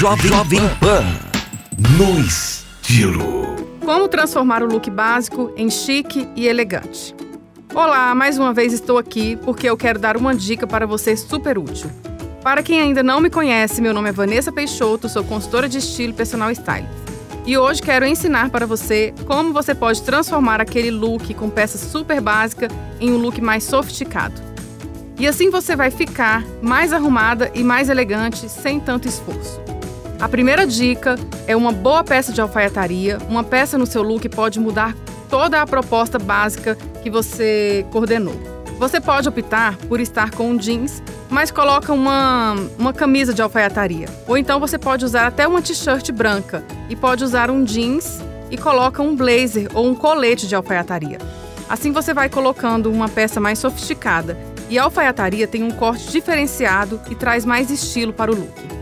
Jovem, Jovem Pan no estilo. Como transformar o look básico em chique e elegante? Olá, mais uma vez estou aqui porque eu quero dar uma dica para você super útil. Para quem ainda não me conhece, meu nome é Vanessa Peixoto, sou consultora de estilo personal style. E hoje quero ensinar para você como você pode transformar aquele look com peça super básica em um look mais sofisticado. E assim você vai ficar mais arrumada e mais elegante sem tanto esforço. A primeira dica é uma boa peça de alfaiataria. Uma peça no seu look pode mudar toda a proposta básica que você coordenou. Você pode optar por estar com um jeans, mas coloca uma, uma camisa de alfaiataria. Ou então você pode usar até uma t-shirt branca e pode usar um jeans e coloca um blazer ou um colete de alfaiataria. Assim você vai colocando uma peça mais sofisticada e a alfaiataria tem um corte diferenciado e traz mais estilo para o look.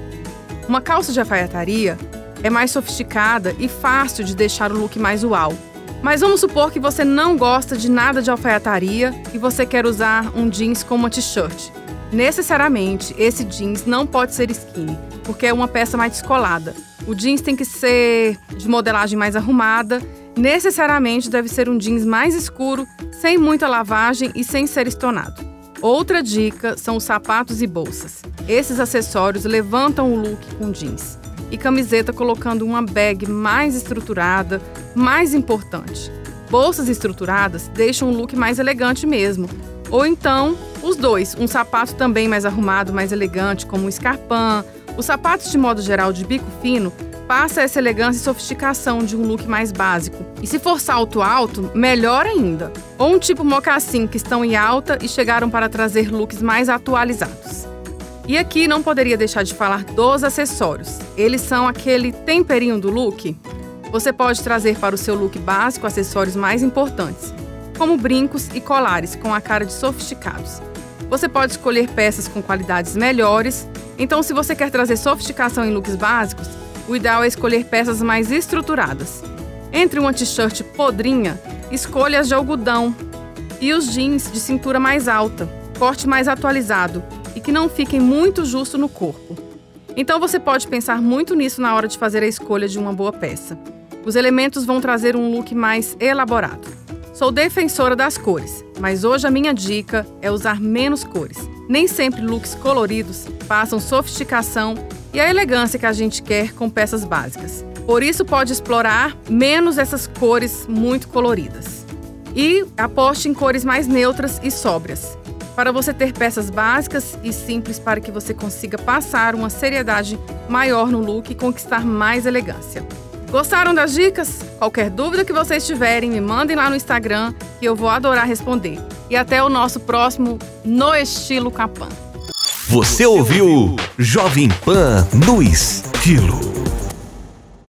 Uma calça de alfaiataria é mais sofisticada e fácil de deixar o look mais uau. Mas vamos supor que você não gosta de nada de alfaiataria e você quer usar um jeans com uma t-shirt. Necessariamente, esse jeans não pode ser skinny, porque é uma peça mais descolada. O jeans tem que ser de modelagem mais arrumada. Necessariamente deve ser um jeans mais escuro, sem muita lavagem e sem ser estonado. Outra dica são os sapatos e bolsas. Esses acessórios levantam o look com jeans. E camiseta colocando uma bag mais estruturada, mais importante. Bolsas estruturadas deixam o look mais elegante mesmo. Ou então, os dois, um sapato também mais arrumado, mais elegante, como um escarpão. Os sapatos de modo geral de bico fino passa essa elegância e sofisticação de um look mais básico. E se for salto alto, melhor ainda. Ou um tipo mocassim que estão em alta e chegaram para trazer looks mais atualizados. E aqui não poderia deixar de falar dos acessórios. Eles são aquele temperinho do look. Você pode trazer para o seu look básico acessórios mais importantes, como brincos e colares com a cara de sofisticados. Você pode escolher peças com qualidades melhores. Então, se você quer trazer sofisticação em looks básicos, o ideal é escolher peças mais estruturadas. Entre uma t-shirt podrinha, escolha as de algodão e os jeans de cintura mais alta, corte mais atualizado e que não fiquem muito justo no corpo. Então você pode pensar muito nisso na hora de fazer a escolha de uma boa peça. Os elementos vão trazer um look mais elaborado. Sou defensora das cores, mas hoje a minha dica é usar menos cores. Nem sempre looks coloridos passam sofisticação e a elegância que a gente quer com peças básicas. Por isso, pode explorar menos essas cores muito coloridas. E aposte em cores mais neutras e sóbrias, para você ter peças básicas e simples para que você consiga passar uma seriedade maior no look e conquistar mais elegância. Gostaram das dicas? Qualquer dúvida que vocês tiverem, me mandem lá no Instagram que eu vou adorar responder. E até o nosso próximo No Estilo Capan. Você ouviu Jovem Pan no estilo.